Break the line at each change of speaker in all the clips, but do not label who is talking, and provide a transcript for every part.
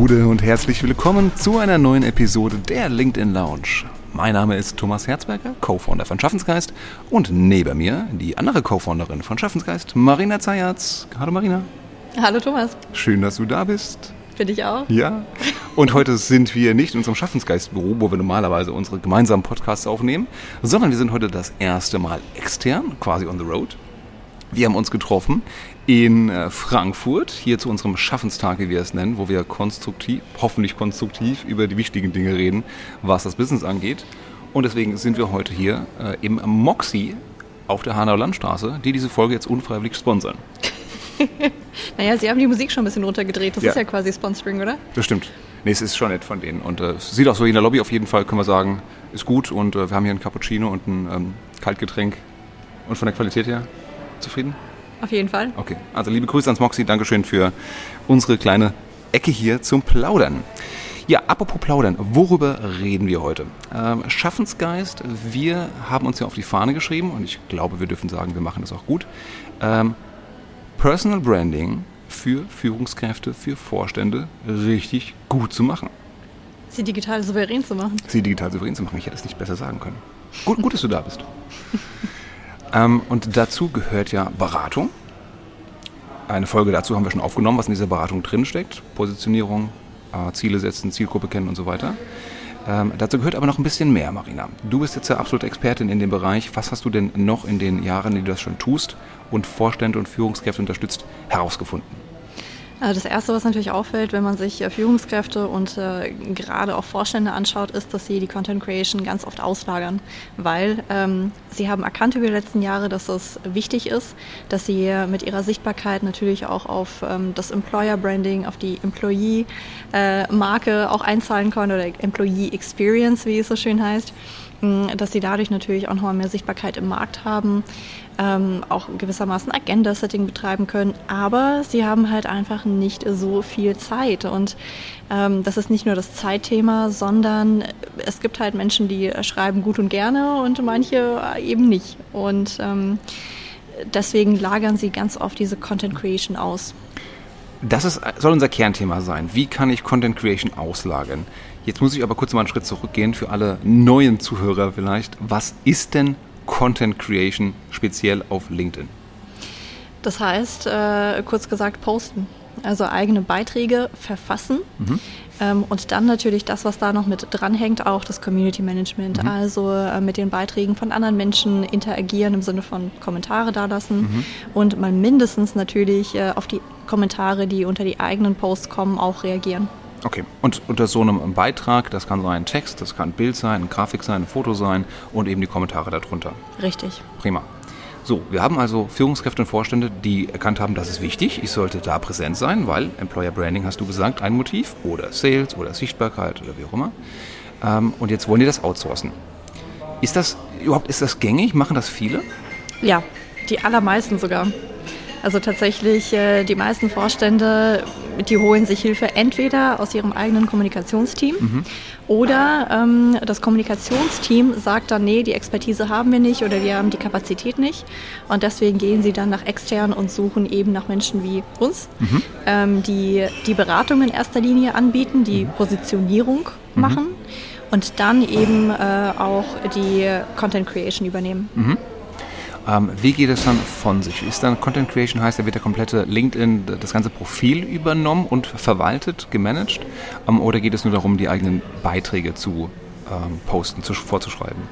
Gude und herzlich willkommen zu einer neuen Episode der LinkedIn Lounge. Mein Name ist Thomas Herzberger, Co-Founder von Schaffensgeist und neben mir die andere Co-Founderin von Schaffensgeist, Marina Zayatz. Hallo Marina.
Hallo Thomas.
Schön, dass du da bist.
Finde ich auch.
Ja. Und heute sind wir nicht in unserem Schaffensgeistbüro, wo wir normalerweise unsere gemeinsamen Podcasts aufnehmen, sondern wir sind heute das erste Mal extern, quasi on the road. Wir haben uns getroffen in äh, Frankfurt, hier zu unserem Schaffenstag, wie wir es nennen, wo wir konstruktiv, hoffentlich konstruktiv über die wichtigen Dinge reden, was das Business angeht. Und deswegen sind wir heute hier äh, im Moxie auf der Hanauer Landstraße, die diese Folge jetzt unfreiwillig sponsern.
naja, Sie haben die Musik schon ein bisschen runtergedreht. Das ja. ist ja quasi Sponsoring, oder?
Das stimmt. Nee, es ist schon nett von denen. Und äh, es sieht auch so in der Lobby auf jeden Fall, können wir sagen, ist gut. Und äh, wir haben hier ein Cappuccino und ein ähm, Kaltgetränk. Und von der Qualität her zufrieden?
Auf jeden Fall.
Okay, also liebe Grüße ans Moxie. Dankeschön für unsere kleine Ecke hier zum Plaudern. Ja, apropos Plaudern, worüber reden wir heute? Ähm, Schaffensgeist, wir haben uns ja auf die Fahne geschrieben und ich glaube, wir dürfen sagen, wir machen das auch gut. Ähm, Personal Branding für Führungskräfte, für Vorstände richtig gut zu machen.
Sie digital souverän zu machen.
Sie digital souverän zu machen. Ich hätte es nicht besser sagen können. Gut, gut dass du da bist. ähm, und dazu gehört ja Beratung. Eine Folge dazu haben wir schon aufgenommen, was in dieser Beratung drinsteckt. Positionierung, äh, Ziele setzen, Zielgruppe kennen und so weiter. Ähm, dazu gehört aber noch ein bisschen mehr, Marina. Du bist jetzt ja absolute Expertin in dem Bereich. Was hast du denn noch in den Jahren, die du das schon tust und Vorstände und Führungskräfte unterstützt, herausgefunden?
Also das Erste, was natürlich auffällt, wenn man sich äh, Führungskräfte und äh, gerade auch Vorstände anschaut, ist, dass sie die Content Creation ganz oft auslagern, weil ähm, sie haben erkannt über die letzten Jahre, dass es wichtig ist, dass sie mit ihrer Sichtbarkeit natürlich auch auf ähm, das Employer Branding, auf die Employee-Marke äh, auch einzahlen können oder Employee Experience, wie es so schön heißt dass sie dadurch natürlich auch nochmal mehr Sichtbarkeit im Markt haben, ähm, auch gewissermaßen Agenda-Setting betreiben können, aber sie haben halt einfach nicht so viel Zeit und ähm, das ist nicht nur das Zeitthema, sondern es gibt halt Menschen, die schreiben gut und gerne und manche eben nicht und ähm, deswegen lagern sie ganz oft diese Content Creation aus.
Das ist, soll unser Kernthema sein. Wie kann ich Content Creation auslagern? Jetzt muss ich aber kurz mal einen Schritt zurückgehen für alle neuen Zuhörer vielleicht. Was ist denn Content Creation speziell auf LinkedIn?
Das heißt, äh, kurz gesagt, posten. Also eigene Beiträge verfassen. Mhm. Ähm, und dann natürlich das, was da noch mit dranhängt, auch das Community Management. Mhm. Also äh, mit den Beiträgen von anderen Menschen interagieren im Sinne von Kommentare dalassen mhm. und mal mindestens natürlich äh, auf die Kommentare, die unter die eigenen Posts kommen, auch reagieren.
Okay, und unter so einem Beitrag, das kann sein ein Text, das kann ein Bild sein, eine Grafik sein, ein Foto sein und eben die Kommentare darunter.
Richtig.
Prima. So, wir haben also Führungskräfte und Vorstände, die erkannt haben, das ist wichtig, ich sollte da präsent sein, weil Employer Branding, hast du gesagt, ein Motiv oder Sales oder Sichtbarkeit oder wie auch immer. Ähm, und jetzt wollen die das outsourcen. Ist das überhaupt, ist das gängig? Machen das viele?
Ja, die allermeisten sogar. Also tatsächlich, äh, die meisten Vorstände, die holen sich Hilfe entweder aus ihrem eigenen Kommunikationsteam mhm. oder ähm, das Kommunikationsteam sagt dann, nee, die Expertise haben wir nicht oder wir haben die Kapazität nicht. Und deswegen gehen sie dann nach extern und suchen eben nach Menschen wie uns, mhm. ähm, die die Beratung in erster Linie anbieten, die mhm. Positionierung mhm. machen und dann eben äh, auch die Content Creation übernehmen.
Ähm, wie geht es dann von sich? Ist dann Content Creation heißt, da wird der komplette LinkedIn, das ganze Profil übernommen und verwaltet, gemanagt? Ähm, oder geht es nur darum, die eigenen Beiträge zu ähm, posten, zu, vorzuschreiben?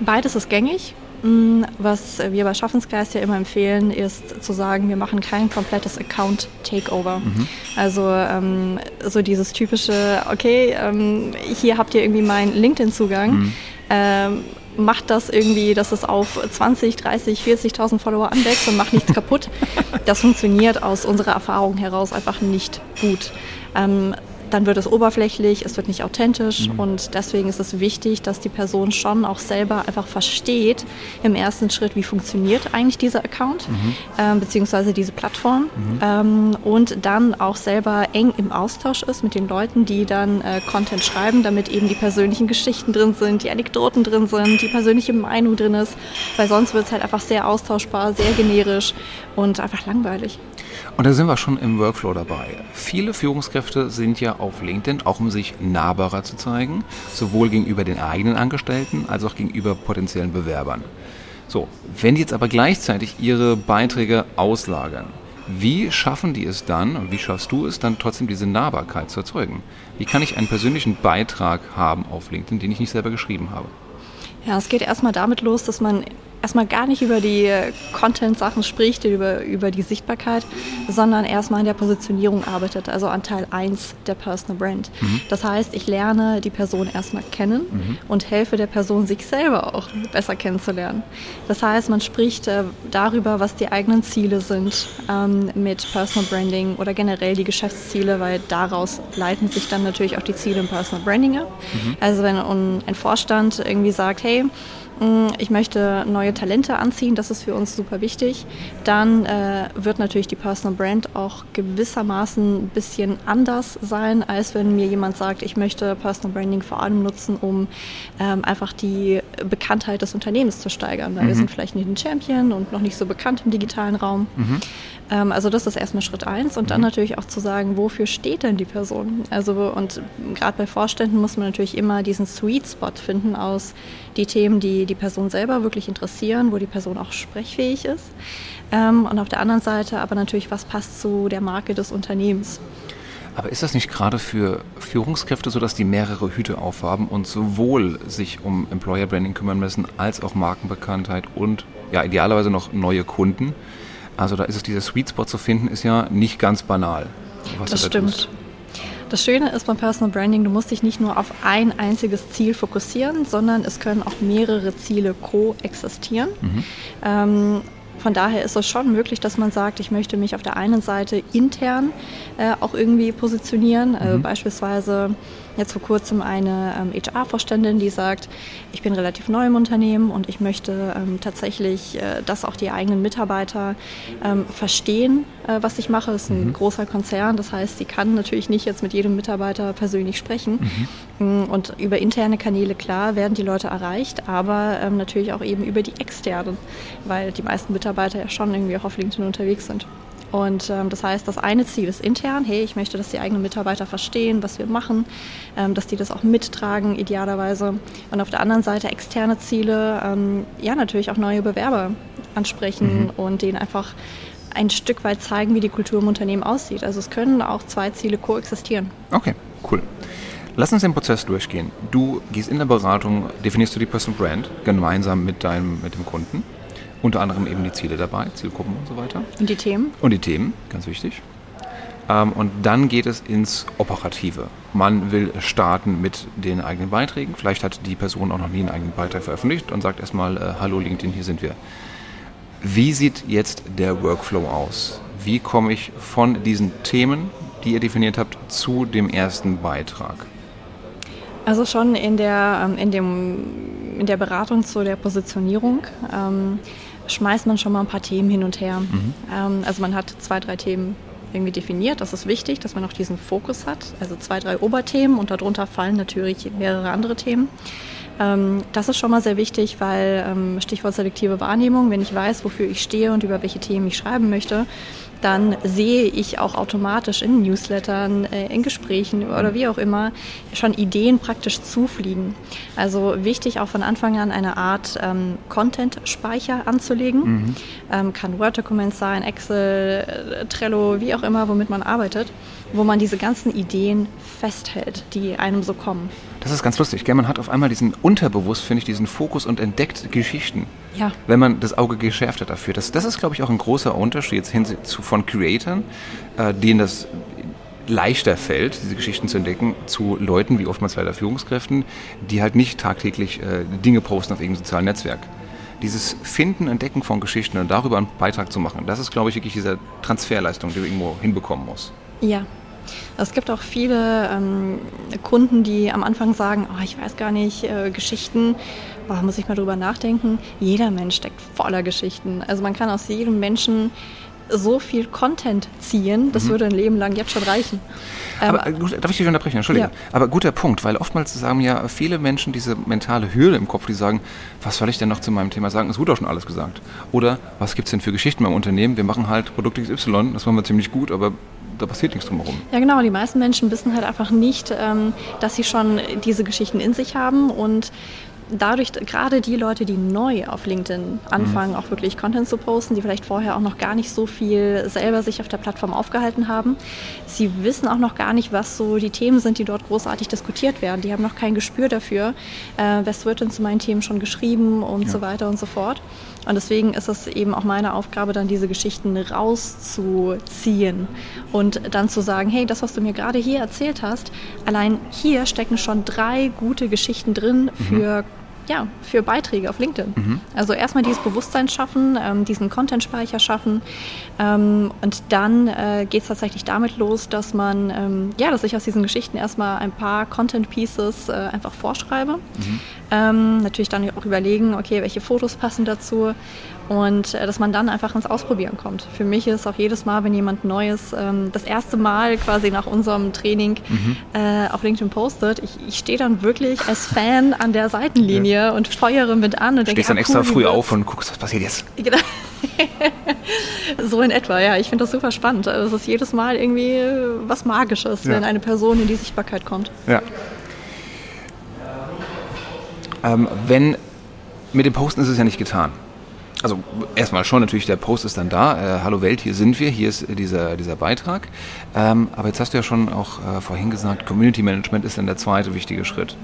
Beides ist gängig. Mm, was wir bei Schaffensgeist ja immer empfehlen, ist zu sagen, wir machen kein komplettes Account-Takeover. Mhm. Also ähm, so dieses typische, okay, ähm, hier habt ihr irgendwie meinen LinkedIn-Zugang. Mhm. Ähm, macht das irgendwie, dass es auf 20, 30, 40.000 Follower anwächst und macht nichts kaputt. Das funktioniert aus unserer Erfahrung heraus einfach nicht gut. Ähm, dann wird es oberflächlich, es wird nicht authentisch mhm. und deswegen ist es wichtig, dass die Person schon auch selber einfach versteht im ersten Schritt, wie funktioniert eigentlich dieser Account mhm. ähm, beziehungsweise diese Plattform mhm. ähm, und dann auch selber eng im Austausch ist mit den Leuten, die dann äh, Content schreiben, damit eben die persönlichen Geschichten drin sind, die Anekdoten drin sind, die persönliche Meinung drin ist, weil sonst wird es halt einfach sehr austauschbar, sehr generisch und einfach langweilig.
Und da sind wir schon im Workflow dabei. Viele Führungskräfte sind ja auf LinkedIn, auch um sich nahbarer zu zeigen, sowohl gegenüber den eigenen Angestellten als auch gegenüber potenziellen Bewerbern. So, wenn die jetzt aber gleichzeitig ihre Beiträge auslagern, wie schaffen die es dann wie schaffst du es dann trotzdem diese Nahbarkeit zu erzeugen? Wie kann ich einen persönlichen Beitrag haben auf LinkedIn, den ich nicht selber geschrieben habe?
Ja, es geht erstmal damit los, dass man erstmal gar nicht über die Content-Sachen spricht, über, über die Sichtbarkeit, sondern erstmal in der Positionierung arbeitet, also an Teil 1 der Personal Brand. Mhm. Das heißt, ich lerne die Person erstmal kennen mhm. und helfe der Person, sich selber auch besser kennenzulernen. Das heißt, man spricht äh, darüber, was die eigenen Ziele sind ähm, mit Personal Branding oder generell die Geschäftsziele, weil daraus leiten sich dann natürlich auch die Ziele im Personal Branding ab. Mhm. Also wenn ein Vorstand irgendwie sagt, hey, ich möchte neue Talente anziehen, das ist für uns super wichtig. Dann äh, wird natürlich die Personal Brand auch gewissermaßen ein bisschen anders sein, als wenn mir jemand sagt, ich möchte Personal Branding vor allem nutzen, um ähm, einfach die Bekanntheit des Unternehmens zu steigern. Weil mhm. wir sind vielleicht nicht ein Champion und noch nicht so bekannt im digitalen Raum. Mhm. Ähm, also das ist erstmal Schritt eins und dann mhm. natürlich auch zu sagen, wofür steht denn die Person? Also und gerade bei Vorständen muss man natürlich immer diesen Sweet Spot finden aus die Themen, die die Person selber wirklich interessieren, wo die Person auch sprechfähig ist. Ähm, und auf der anderen Seite aber natürlich, was passt zu der Marke des Unternehmens.
Aber ist das nicht gerade für Führungskräfte so, dass die mehrere Hüte aufhaben und sowohl sich um Employer Branding kümmern müssen, als auch Markenbekanntheit und ja idealerweise noch neue Kunden? Also da ist es dieser Sweet Spot zu finden, ist ja nicht ganz banal.
das stimmt. Tust. Das Schöne ist beim Personal Branding, du musst dich nicht nur auf ein einziges Ziel fokussieren, sondern es können auch mehrere Ziele koexistieren. Mhm. Ähm, von daher ist es schon möglich, dass man sagt, ich möchte mich auf der einen Seite intern äh, auch irgendwie positionieren. Also mhm. beispielsweise jetzt vor kurzem eine ähm, HR-Vorständin, die sagt, ich bin relativ neu im Unternehmen und ich möchte ähm, tatsächlich, äh, dass auch die eigenen Mitarbeiter ähm, verstehen, äh, was ich mache. Es ist ein mhm. großer Konzern, das heißt, sie kann natürlich nicht jetzt mit jedem Mitarbeiter persönlich sprechen. Mhm. Mm, und über interne Kanäle, klar, werden die Leute erreicht, aber ähm, natürlich auch eben über die externen, weil die meisten Mitarbeiter ja schon irgendwie auch auf LinkedIn unterwegs sind. Und ähm, das heißt, das eine Ziel ist intern, hey, ich möchte, dass die eigenen Mitarbeiter verstehen, was wir machen, ähm, dass die das auch mittragen, idealerweise. Und auf der anderen Seite externe Ziele, ähm, ja, natürlich auch neue Bewerber ansprechen mhm. und denen einfach ein Stück weit zeigen, wie die Kultur im Unternehmen aussieht. Also es können auch zwei Ziele koexistieren.
Okay, cool. Lass uns den Prozess durchgehen. Du gehst in der Beratung, definierst du die Personal Brand gemeinsam mit deinem mit dem Kunden. Unter anderem eben die Ziele dabei, Zielgruppen und so weiter.
Und die Themen?
Und die Themen, ganz wichtig. Ähm, und dann geht es ins Operative. Man will starten mit den eigenen Beiträgen. Vielleicht hat die Person auch noch nie einen eigenen Beitrag veröffentlicht und sagt erstmal, äh, hallo LinkedIn, hier sind wir. Wie sieht jetzt der Workflow aus? Wie komme ich von diesen Themen, die ihr definiert habt, zu dem ersten Beitrag?
Also schon in der, ähm, in dem, in der Beratung zu der Positionierung. Ähm, schmeißt man schon mal ein paar Themen hin und her. Mhm. Ähm, also man hat zwei, drei Themen irgendwie definiert. Das ist wichtig, dass man auch diesen Fokus hat. Also zwei, drei Oberthemen und darunter fallen natürlich mehrere andere Themen. Ähm, das ist schon mal sehr wichtig, weil ähm, Stichwort selektive Wahrnehmung, wenn ich weiß, wofür ich stehe und über welche Themen ich schreiben möchte, dann sehe ich auch automatisch in Newslettern, äh, in Gesprächen oder wie auch immer schon Ideen praktisch zufliegen. Also wichtig auch von Anfang an eine Art ähm, Content-Speicher anzulegen. Mhm. Ähm, kann Word-Dokument sein, Excel, äh, Trello, wie auch immer, womit man arbeitet, wo man diese ganzen Ideen festhält, die einem so kommen.
Das ist ganz lustig. Gell? Man hat auf einmal diesen unterbewusst, finde ich, diesen Fokus und entdeckt Geschichten.
Ja.
Wenn man das Auge geschärft hat dafür. Das, das ist, glaube ich, auch ein großer Unterschied hin zu, von Creatoren, äh, denen das leichter fällt, diese Geschichten zu entdecken, zu Leuten wie oftmals leider Führungskräften, die halt nicht tagtäglich äh, Dinge posten auf irgendeinem sozialen Netzwerk. Dieses Finden, Entdecken von Geschichten und darüber einen Beitrag zu machen, das ist, glaube ich, wirklich diese Transferleistung, die du irgendwo hinbekommen musst.
Ja, es gibt auch viele ähm, Kunden, die am Anfang sagen, oh, ich weiß gar nicht, äh, Geschichten, boah, muss ich mal drüber nachdenken. Jeder Mensch steckt voller Geschichten. Also man kann aus jedem Menschen so viel Content ziehen, das mhm. würde ein Leben lang jetzt schon reichen.
Aber ähm, gut, darf ich dich unterbrechen? Entschuldigung. Ja. Aber guter Punkt, weil oftmals sagen ja viele Menschen diese mentale Hürde im Kopf, die sagen, was soll ich denn noch zu meinem Thema sagen? Es wurde auch schon alles gesagt. Oder was gibt es denn für Geschichten beim Unternehmen? Wir machen halt Produkt XY, das machen wir ziemlich gut, aber da passiert nichts drumherum.
Ja, genau. Die meisten Menschen wissen halt einfach nicht, ähm, dass sie schon diese Geschichten in sich haben und dadurch, gerade die Leute, die neu auf LinkedIn anfangen, mhm. auch wirklich Content zu posten, die vielleicht vorher auch noch gar nicht so viel selber sich auf der Plattform aufgehalten haben, sie wissen auch noch gar nicht, was so die Themen sind, die dort großartig diskutiert werden. Die haben noch kein Gespür dafür, äh, was wird denn zu meinen Themen schon geschrieben und ja. so weiter und so fort. Und deswegen ist es eben auch meine Aufgabe, dann diese Geschichten rauszuziehen und dann zu sagen, hey, das, was du mir gerade hier erzählt hast, allein hier stecken schon drei gute Geschichten drin mhm. für ja, für Beiträge auf LinkedIn. Mhm. Also erstmal dieses Bewusstsein schaffen, ähm, diesen Content-Speicher schaffen ähm, und dann äh, geht es tatsächlich damit los, dass man, ähm, ja, dass ich aus diesen Geschichten erstmal ein paar Content-Pieces äh, einfach vorschreibe. Mhm. Ähm, natürlich dann auch überlegen, okay, welche Fotos passen dazu und äh, dass man dann einfach ins Ausprobieren kommt. Für mich ist auch jedes Mal, wenn jemand Neues ähm, das erste Mal quasi nach unserem Training mhm. äh, auf LinkedIn postet, ich, ich stehe dann wirklich als Fan an der Seitenlinie ja. und feuere mit an und
denke,
Stehst dann
ah, extra früh auf und guckst, was passiert jetzt. Genau.
so in etwa, ja. Ich finde das super spannend. Also es ist jedes Mal irgendwie was Magisches, ja. wenn eine Person in die Sichtbarkeit kommt.
Ja. Ähm, wenn mit dem Posten ist es ja nicht getan. Also erstmal schon natürlich, der Post ist dann da. Äh, Hallo Welt, hier sind wir, hier ist dieser, dieser Beitrag. Ähm, aber jetzt hast du ja schon auch äh, vorhin gesagt, Community Management ist dann der zweite wichtige Schritt.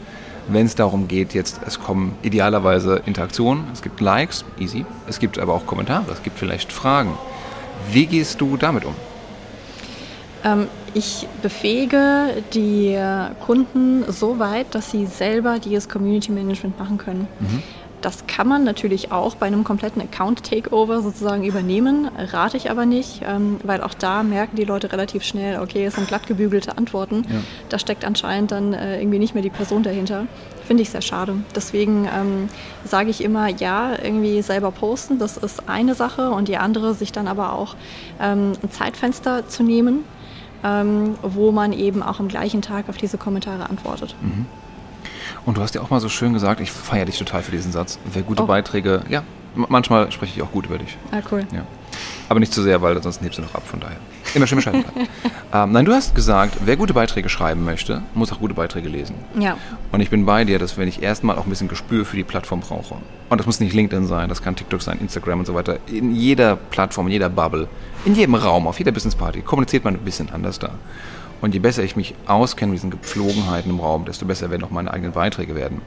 Wenn es darum geht, jetzt, es kommen idealerweise Interaktionen, es gibt Likes, easy, es gibt aber auch Kommentare, es gibt vielleicht Fragen. Wie gehst du damit um?
Ähm, ich befähige die Kunden so weit, dass sie selber dieses Community Management machen können. Mhm. Das kann man natürlich auch bei einem kompletten Account-Takeover sozusagen übernehmen, rate ich aber nicht, ähm, weil auch da merken die Leute relativ schnell, okay, es sind glatt gebügelte Antworten. Ja. Da steckt anscheinend dann äh, irgendwie nicht mehr die Person dahinter. Finde ich sehr schade. Deswegen ähm, sage ich immer, ja, irgendwie selber posten, das ist eine Sache und die andere, sich dann aber auch ähm, ein Zeitfenster zu nehmen, ähm, wo man eben auch am gleichen Tag auf diese Kommentare antwortet. Mhm.
Und du hast ja auch mal so schön gesagt, ich feiere dich total für diesen Satz. Wer gute oh. Beiträge, ja, manchmal spreche ich auch gut über dich.
Ah, cool.
Ja. Aber nicht zu sehr, weil sonst hebst du noch ab, von daher. Immer schön Bescheid ähm, Nein, du hast gesagt, wer gute Beiträge schreiben möchte, muss auch gute Beiträge lesen.
Ja.
Und ich bin bei dir, dass wenn ich erstmal auch ein bisschen Gespür für die Plattform brauche, und das muss nicht LinkedIn sein, das kann TikTok sein, Instagram und so weiter, in jeder Plattform, in jeder Bubble, in jedem Raum, auf jeder Business Party kommuniziert man ein bisschen anders da. Und je besser ich mich auskenne mit diesen Gepflogenheiten im Raum, desto besser werden auch meine eigenen Beiträge werden.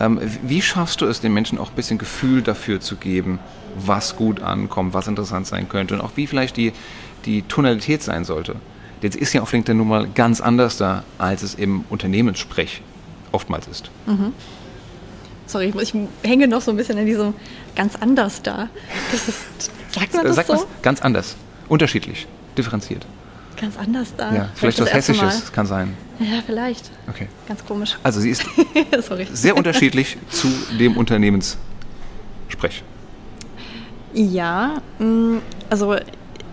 Ähm, wie schaffst du es, den Menschen auch ein bisschen Gefühl dafür zu geben, was gut ankommt, was interessant sein könnte und auch wie vielleicht die, die Tonalität sein sollte? Jetzt ist ja auf LinkedIn nun mal ganz anders da, als es im Unternehmenssprech oftmals ist. Mhm.
Sorry, ich, ich, hänge noch so ein bisschen in diesem ganz anders da. Das ist, sagt man das Sag so?
Ganz anders, unterschiedlich, differenziert.
Ganz anders da.
Ja, vielleicht, vielleicht was Hessisches, kann sein.
Ja, vielleicht.
Okay.
Ganz komisch.
Also sie ist sehr unterschiedlich zu dem Unternehmenssprech.
Ja, mm, also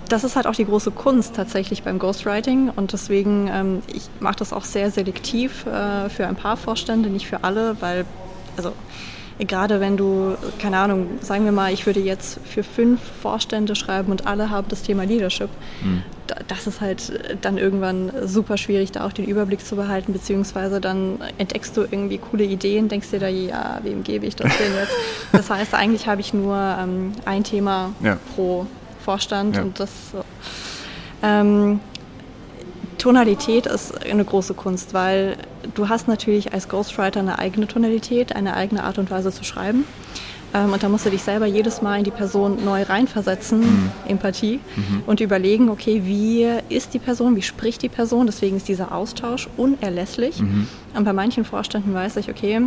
das ist halt auch die große Kunst tatsächlich beim Ghostwriting und deswegen, ähm, ich mache das auch sehr selektiv äh, für ein paar Vorstände, nicht für alle, weil, also gerade wenn du, keine Ahnung, sagen wir mal, ich würde jetzt für fünf Vorstände schreiben und alle haben das Thema Leadership. Mhm. Das ist halt dann irgendwann super schwierig, da auch den Überblick zu behalten, beziehungsweise dann entdeckst du irgendwie coole Ideen, denkst dir da, ja, wem gebe ich das denn jetzt? Das heißt, eigentlich habe ich nur ähm, ein Thema ja. pro Vorstand ja. und das. Ähm, Tonalität ist eine große Kunst, weil du hast natürlich als Ghostwriter eine eigene Tonalität, eine eigene Art und Weise zu schreiben. Ähm, und da musst du dich selber jedes Mal in die Person neu reinversetzen, mhm. Empathie, mhm. und überlegen, okay, wie ist die Person, wie spricht die Person. Deswegen ist dieser Austausch unerlässlich. Mhm. Und bei manchen Vorständen weiß ich, okay,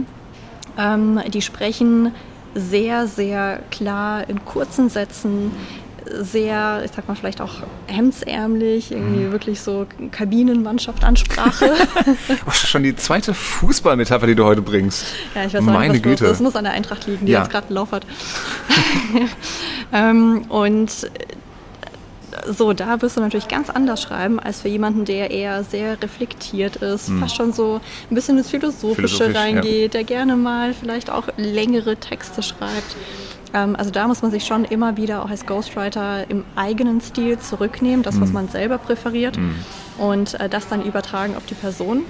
ähm, die sprechen sehr, sehr klar in kurzen Sätzen, sehr, ich sag mal vielleicht auch hemdsärmlich, irgendwie mhm. wirklich so Kabinenmannschaft-Ansprache.
oh, schon die zweite Fußballmetapher, die du heute bringst.
Ja, ich weiß Meine nicht, was Güte. Das muss an der Eintracht liegen, die ja. jetzt gerade einen Lauf hat. ähm, und so, da wirst du natürlich ganz anders schreiben, als für jemanden, der eher sehr reflektiert ist, mhm. fast schon so ein bisschen ins Philosophische Philosophisch, reingeht, ja. der gerne mal vielleicht auch längere Texte schreibt. Ähm, also da muss man sich schon immer wieder auch als Ghostwriter im eigenen Stil zurücknehmen, das, was mhm. man selber präferiert, mhm. und äh, das dann übertragen auf die Person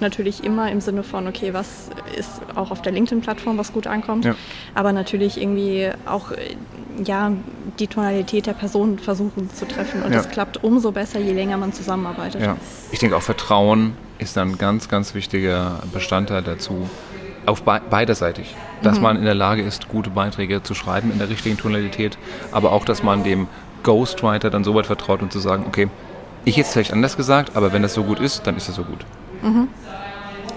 natürlich immer im Sinne von, okay, was ist auch auf der LinkedIn-Plattform, was gut ankommt, ja. aber natürlich irgendwie auch ja, die Tonalität der Person versuchen zu treffen. Und ja. das klappt umso besser, je länger man zusammenarbeitet.
Ja. Ich denke auch Vertrauen ist ein ganz, ganz wichtiger Bestandteil dazu, auf be beiderseitig. Dass mhm. man in der Lage ist, gute Beiträge zu schreiben in der richtigen Tonalität, aber auch, dass man dem Ghostwriter dann so weit vertraut und zu sagen, okay, ich hätte es vielleicht anders gesagt, aber wenn das so gut ist, dann ist das so gut.
Mhm.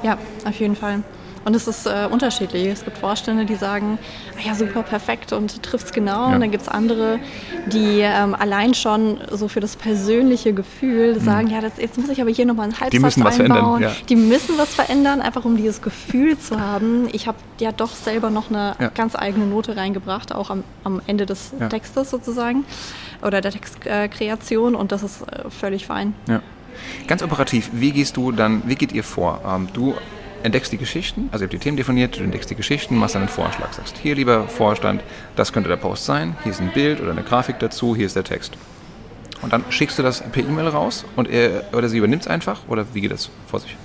Ja, auf jeden Fall. Und es ist äh, unterschiedlich. Es gibt Vorstände, die sagen, ah ja, super, perfekt und trifft es genau. Ja. Und dann gibt es andere, die ähm, allein schon so für das persönliche Gefühl mhm. sagen, ja, das, jetzt muss ich aber hier nochmal einen Halbsatz
Die müssen was verändern. Ja.
Die müssen was verändern, einfach um dieses Gefühl zu haben. Ich habe ja doch selber noch eine ja. ganz eigene Note reingebracht, auch am, am Ende des Textes sozusagen oder der Textkreation und das ist äh, völlig fein.
Ganz operativ, wie gehst du dann, wie geht ihr vor? Ähm, du entdeckst die Geschichten, also ihr habt die Themen definiert, du entdeckst die Geschichten, machst dann einen Vorschlag, sagst, hier lieber Vorstand, das könnte der Post sein, hier ist ein Bild oder eine Grafik dazu, hier ist der Text. Und dann schickst du das per E-Mail raus und er oder sie übernimmt es einfach oder wie geht das vor sich?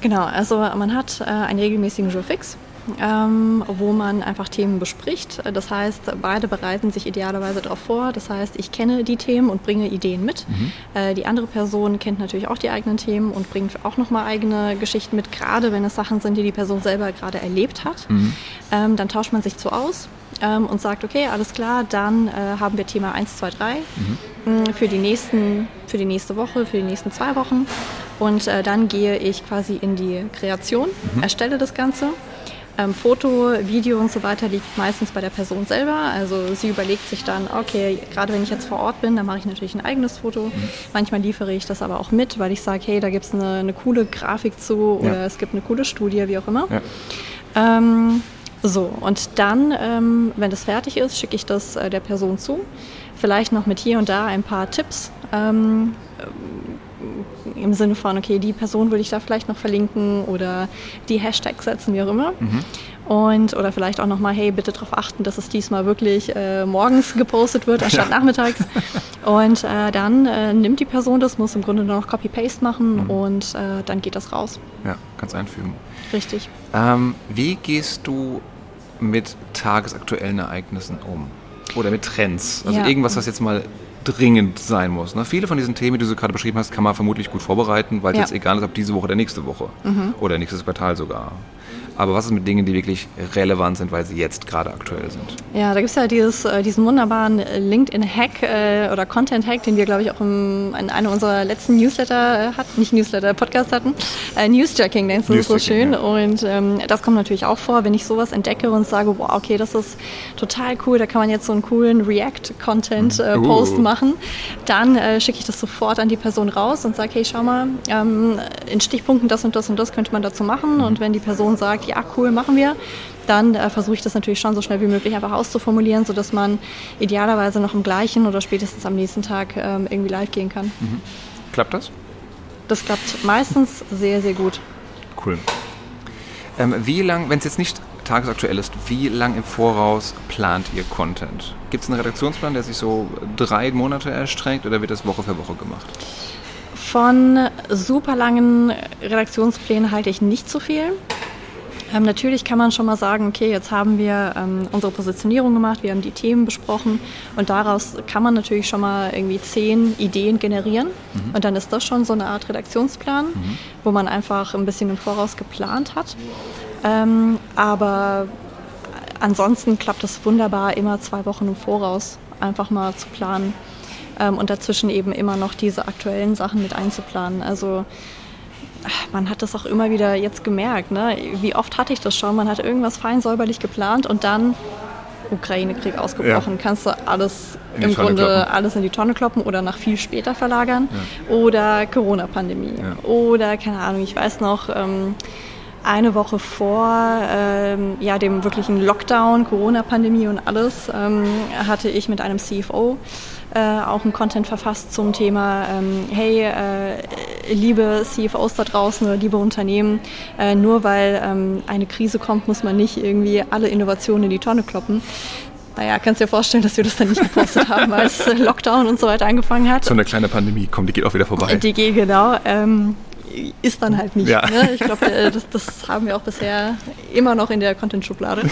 Genau, also man hat äh, einen regelmäßigen Jour fix ähm, wo man einfach Themen bespricht. Das heißt, beide bereiten sich idealerweise darauf vor. Das heißt, ich kenne die Themen und bringe Ideen mit. Mhm. Äh, die andere Person kennt natürlich auch die eigenen Themen und bringt auch nochmal eigene Geschichten mit, gerade wenn es Sachen sind, die die Person selber gerade erlebt hat. Mhm. Ähm, dann tauscht man sich zu aus ähm, und sagt, okay, alles klar, dann äh, haben wir Thema 1, 2, 3 mhm. für, die nächsten, für die nächste Woche, für die nächsten zwei Wochen. Und äh, dann gehe ich quasi in die Kreation, mhm. erstelle das Ganze ähm, Foto, Video und so weiter liegt meistens bei der Person selber. Also sie überlegt sich dann, okay, gerade wenn ich jetzt vor Ort bin, dann mache ich natürlich ein eigenes Foto. Mhm. Manchmal liefere ich das aber auch mit, weil ich sage, hey, da gibt es eine, eine, coole Grafik zu oder ja. es gibt eine coole Studie, wie auch immer. Ja. Ähm, so, und dann, ähm, wenn das fertig ist, schicke ich das äh, der Person zu. Vielleicht noch mit hier und da ein paar Tipps. Im Sinne von, okay, die Person würde ich da vielleicht noch verlinken oder die Hashtags setzen, wie auch immer. Mhm. Und, oder vielleicht auch nochmal, hey, bitte darauf achten, dass es diesmal wirklich äh, morgens gepostet wird, anstatt ja. nachmittags. Und äh, dann äh, nimmt die Person das, muss im Grunde nur noch Copy-Paste machen mhm. und äh, dann geht das raus.
Ja, kannst einfügen.
Richtig.
Ähm, wie gehst du mit tagesaktuellen Ereignissen um? Oder mit Trends? Also ja. irgendwas, was jetzt mal dringend sein muss. Ne? Viele von diesen Themen, die du gerade beschrieben hast, kann man vermutlich gut vorbereiten, weil es ja. jetzt egal ist, ob diese Woche oder nächste Woche mhm. oder nächstes Quartal sogar. Aber was ist mit Dingen, die wirklich relevant sind, weil sie jetzt gerade aktuell sind?
Ja, da gibt es ja dieses, äh, diesen wunderbaren LinkedIn-Hack äh, oder Content-Hack, den wir, glaube ich, auch im, in einem unserer letzten Newsletter äh, hatten, nicht Newsletter, Podcast hatten. Äh, Newsjacking, denkst du, ist so schön. Ja. Und ähm, das kommt natürlich auch vor, wenn ich sowas entdecke und sage, wow, okay, das ist total cool, da kann man jetzt so einen coolen React-Content-Post uh. machen. Dann äh, schicke ich das sofort an die Person raus und sage, hey, schau mal, ähm, in Stichpunkten das und das und das könnte man dazu machen. Mhm. Und wenn die Person sagt, sagt, ja cool, machen wir, dann äh, versuche ich das natürlich schon so schnell wie möglich einfach auszuformulieren, sodass man idealerweise noch im gleichen oder spätestens am nächsten Tag ähm, irgendwie live gehen kann. Mhm.
Klappt das?
Das klappt meistens sehr, sehr gut.
Cool. Ähm, wie lang, wenn es jetzt nicht tagesaktuell ist, wie lang im Voraus plant ihr Content? Gibt es einen Redaktionsplan, der sich so drei Monate erstreckt oder wird das Woche für Woche gemacht?
Von super langen Redaktionsplänen halte ich nicht so viel. Ähm, natürlich kann man schon mal sagen, okay, jetzt haben wir ähm, unsere Positionierung gemacht, wir haben die Themen besprochen und daraus kann man natürlich schon mal irgendwie zehn Ideen generieren mhm. und dann ist das schon so eine Art Redaktionsplan, mhm. wo man einfach ein bisschen im Voraus geplant hat. Ähm, aber ansonsten klappt es wunderbar, immer zwei Wochen im Voraus einfach mal zu planen ähm, und dazwischen eben immer noch diese aktuellen Sachen mit einzuplanen. Also man hat das auch immer wieder jetzt gemerkt. Ne? Wie oft hatte ich das schon? Man hat irgendwas fein säuberlich geplant und dann Ukraine-Krieg ausgebrochen. Ja. Kannst du alles im Grunde kloppen. alles in die Tonne kloppen oder nach viel später verlagern? Ja. Oder Corona-Pandemie. Ja. Oder, keine Ahnung, ich weiß noch, ähm, eine Woche vor ähm, ja, dem wirklichen Lockdown, Corona-Pandemie und alles, ähm, hatte ich mit einem CFO äh, auch einen Content verfasst zum Thema, ähm, hey, äh, liebe CFOs da draußen oder liebe Unternehmen, äh, nur weil ähm, eine Krise kommt, muss man nicht irgendwie alle Innovationen in die Tonne kloppen. Naja, kannst dir vorstellen, dass wir das dann nicht gepostet haben, als Lockdown und so weiter angefangen hat.
So eine kleine Pandemie, komm, die geht auch wieder vorbei.
Die geht, genau. Ähm, ist dann halt nicht. Ja. Ne? Ich glaube, das, das, haben wir auch bisher immer noch in der Content-Schublade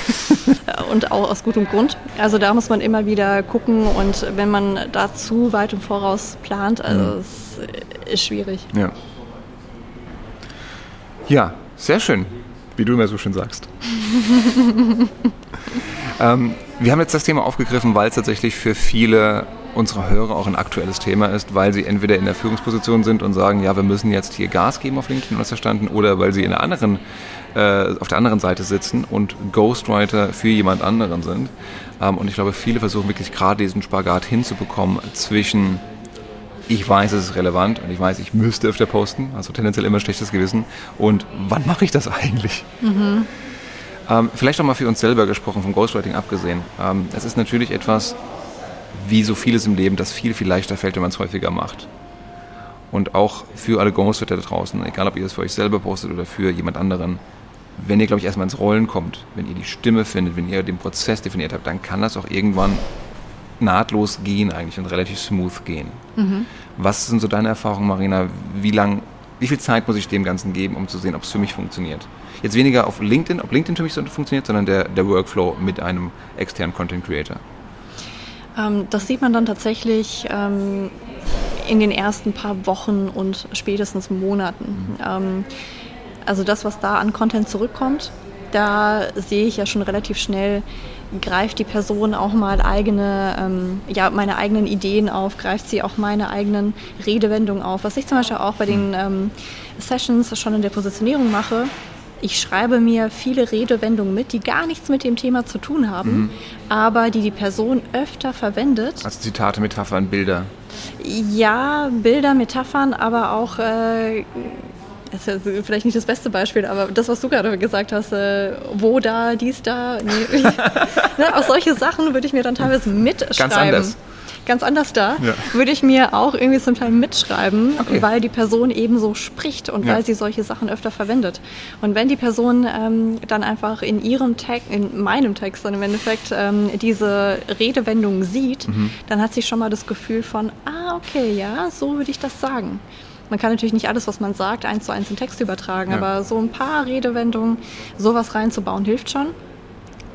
und auch aus gutem Grund. Also da muss man immer wieder gucken und wenn man da zu weit im Voraus plant, also mhm. es ist schwierig.
Ja. Ja, sehr schön, wie du immer so schön sagst. ähm, wir haben jetzt das Thema aufgegriffen, weil es tatsächlich für viele unserer Hörer auch ein aktuelles Thema ist, weil sie entweder in der Führungsposition sind und sagen, ja, wir müssen jetzt hier Gas geben auf LinkedIn was verstanden, oder weil sie in der anderen, äh, auf der anderen Seite sitzen und Ghostwriter für jemand anderen sind. Ähm, und ich glaube, viele versuchen wirklich gerade diesen Spagat hinzubekommen zwischen ich weiß, es ist relevant und ich weiß, ich müsste öfter posten, also tendenziell immer schlechtes Gewissen. Und wann mache ich das eigentlich? Mhm. Ähm, vielleicht auch mal für uns selber gesprochen, vom Ghostwriting abgesehen. Ähm, es ist natürlich etwas, wie so vieles im Leben, das viel, viel leichter fällt, wenn man es häufiger macht. Und auch für alle Ghostwriter da draußen, egal ob ihr es für euch selber postet oder für jemand anderen, wenn ihr, glaube ich, erstmal ins Rollen kommt, wenn ihr die Stimme findet, wenn ihr den Prozess definiert habt, dann kann das auch irgendwann nahtlos gehen eigentlich und relativ smooth gehen. Mhm. Was sind so deine Erfahrungen, Marina? Wie lang, wie viel Zeit muss ich dem Ganzen geben, um zu sehen, ob es für mich funktioniert? Jetzt weniger auf LinkedIn, ob LinkedIn für mich so funktioniert, sondern der, der Workflow mit einem externen Content Creator.
Ähm, das sieht man dann tatsächlich ähm, in den ersten paar Wochen und spätestens Monaten. Mhm. Ähm, also das, was da an Content zurückkommt, da sehe ich ja schon relativ schnell, greift die Person auch mal eigene, ähm, ja, meine eigenen Ideen auf, greift sie auch meine eigenen Redewendungen auf. Was ich zum Beispiel auch bei den mhm. ähm, Sessions schon in der Positionierung mache, ich schreibe mir viele Redewendungen mit, die gar nichts mit dem Thema zu tun haben, mhm. aber die die Person öfter verwendet.
Also Zitate, Metaphern, Bilder.
Ja, Bilder, Metaphern, aber auch, äh, das ist ja vielleicht nicht das beste Beispiel, aber das, was du gerade gesagt hast, äh, wo da, dies da, nee, ne, auch solche Sachen würde ich mir dann teilweise mitschreiben. Ganz anders ganz anders da, ja. würde ich mir auch irgendwie zum Teil mitschreiben, okay. weil die Person eben so spricht und ja. weil sie solche Sachen öfter verwendet. Und wenn die Person ähm, dann einfach in ihrem Text, in meinem Text dann im Endeffekt ähm, diese Redewendung sieht, mhm. dann hat sie schon mal das Gefühl von, ah, okay, ja, so würde ich das sagen. Man kann natürlich nicht alles, was man sagt, eins zu eins in Text übertragen, ja. aber so ein paar Redewendungen, sowas reinzubauen, hilft schon.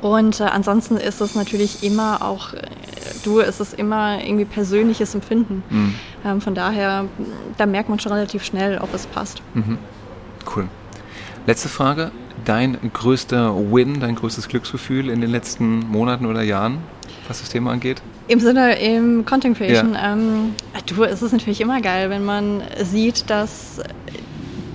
Und äh, ansonsten ist es natürlich immer auch, du, ist es immer irgendwie persönliches Empfinden. Mhm. Ähm, von daher, da merkt man schon relativ schnell, ob es passt.
Mhm. Cool. Letzte Frage. Dein größter Win, dein größtes Glücksgefühl in den letzten Monaten oder Jahren, was das Thema angeht?
Im Sinne im Content Creation. Ja. Ähm, du, es ist natürlich immer geil, wenn man sieht, dass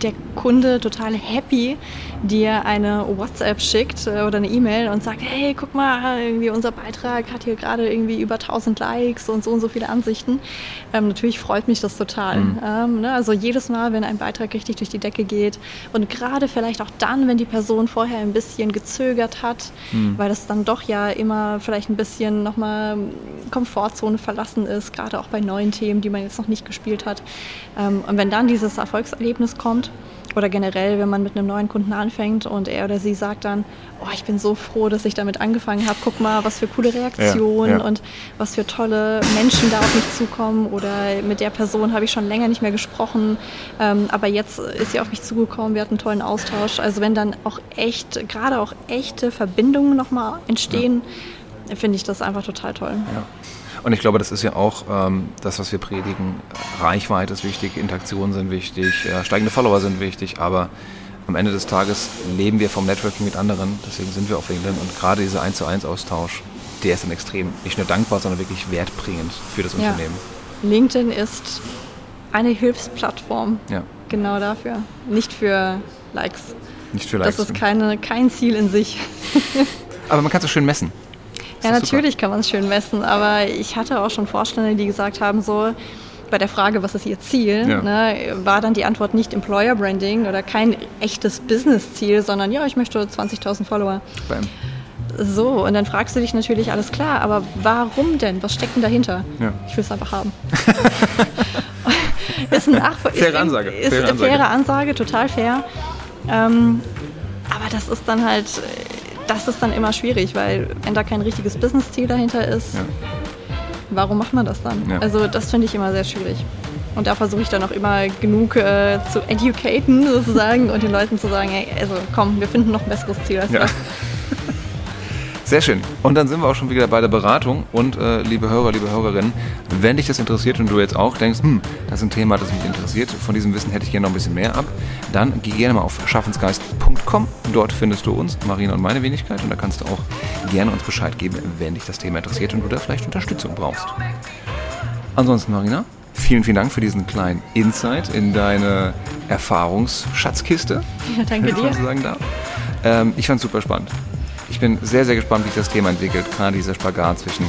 der Kunde total happy dir eine WhatsApp schickt äh, oder eine E-Mail und sagt, hey, guck mal, irgendwie unser Beitrag hat hier gerade irgendwie über 1000 Likes und so und so viele Ansichten. Ähm, natürlich freut mich das total. Mhm. Ähm, ne? Also jedes Mal, wenn ein Beitrag richtig durch die Decke geht und gerade vielleicht auch dann, wenn die Person vorher ein bisschen gezögert hat, mhm. weil das dann doch ja immer vielleicht ein bisschen nochmal Komfortzone verlassen ist, gerade auch bei neuen Themen, die man jetzt noch nicht gespielt hat. Ähm, und wenn dann dieses Erfolgserlebnis kommt, oder generell, wenn man mit einem neuen Kunden anfängt und er oder sie sagt dann, oh, ich bin so froh, dass ich damit angefangen habe. Guck mal, was für coole Reaktionen ja, ja. und was für tolle Menschen da auf mich zukommen. Oder mit der Person habe ich schon länger nicht mehr gesprochen, ähm, aber jetzt ist sie auf mich zugekommen. Wir hatten einen tollen Austausch. Also wenn dann auch echt, gerade auch echte Verbindungen nochmal entstehen, ja. finde ich das einfach total toll.
Ja. Und ich glaube, das ist ja auch ähm, das, was wir predigen. Reichweite ist wichtig, Interaktionen sind wichtig, äh, steigende Follower sind wichtig, aber am Ende des Tages leben wir vom Networking mit anderen, deswegen sind wir auf LinkedIn und gerade dieser 1 zu 1 Austausch, der ist dann extrem, nicht nur dankbar, sondern wirklich wertbringend für das ja. Unternehmen.
LinkedIn ist eine Hilfsplattform. Ja. Genau dafür. Nicht für Likes.
Nicht für Likes.
Das ist keine, kein Ziel in sich.
Aber man kann es so schön messen
ja, natürlich super. kann man es schön messen, aber ich hatte auch schon Vorstände, die gesagt haben, so bei der Frage, was ist ihr Ziel, ja. ne, war dann die Antwort nicht Employer Branding oder kein echtes Business-Ziel, sondern ja, ich möchte 20.000 Follower. Bam. So, und dann fragst du dich natürlich, alles klar, aber warum denn? Was steckt denn dahinter?
Ja.
Ich will es einfach haben. ist eine
faire Ansage.
Ist faire eine Ansage. faire Ansage, total fair. Ähm, aber das ist dann halt, das ist dann immer schwierig, weil wenn da kein richtiges Business-Ziel dahinter ist, ja. warum macht man das dann? Ja. Also das finde ich immer sehr schwierig. Und da versuche ich dann auch immer genug äh, zu educaten sozusagen und den Leuten zu sagen, hey, also komm, wir finden noch ein besseres Ziel als ja. das.
Sehr schön. Und dann sind wir auch schon wieder bei der Beratung. Und äh, liebe Hörer, liebe Hörerinnen, wenn dich das interessiert und du jetzt auch denkst, hm, das ist ein Thema, das mich interessiert, von diesem Wissen hätte ich gerne noch ein bisschen mehr ab, dann geh gerne mal auf schaffensgeist.com. Dort findest du uns, Marina und meine Wenigkeit. Und da kannst du auch gerne uns Bescheid geben, wenn dich das Thema interessiert und du da vielleicht Unterstützung brauchst. Ansonsten, Marina, vielen, vielen Dank für diesen kleinen Insight in deine Erfahrungsschatzkiste.
Ja, danke dir.
Ähm, ich fand es super spannend. Ich bin sehr, sehr gespannt, wie sich das Thema entwickelt. Gerade dieser Spagat zwischen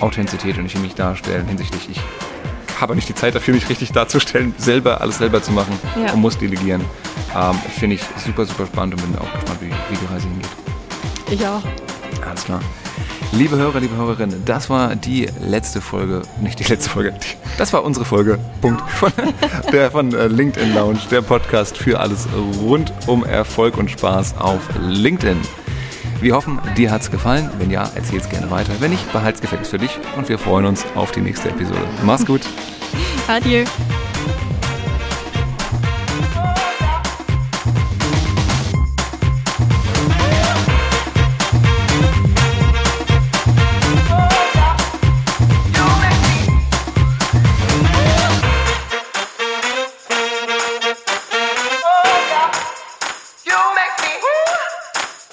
Authentizität und ich mich darstellen hinsichtlich, ich habe nicht die Zeit dafür, mich richtig darzustellen, selber alles selber zu machen ja. und muss delegieren. Ähm, Finde ich super, super spannend und bin auch gespannt, wie, wie die Reise hingeht.
Ich auch.
Alles klar. Liebe Hörer, liebe Hörerinnen, das war die letzte Folge, nicht die letzte Folge, das war unsere Folge, Punkt, von, der von äh, LinkedIn Lounge, der Podcast für alles rund um Erfolg und Spaß auf LinkedIn. Wir hoffen, dir hat es gefallen. Wenn ja, erzähl es gerne weiter. Wenn nicht, behalte es gefälligst für dich und wir freuen uns auf die nächste Episode. Mach's gut.
Adieu.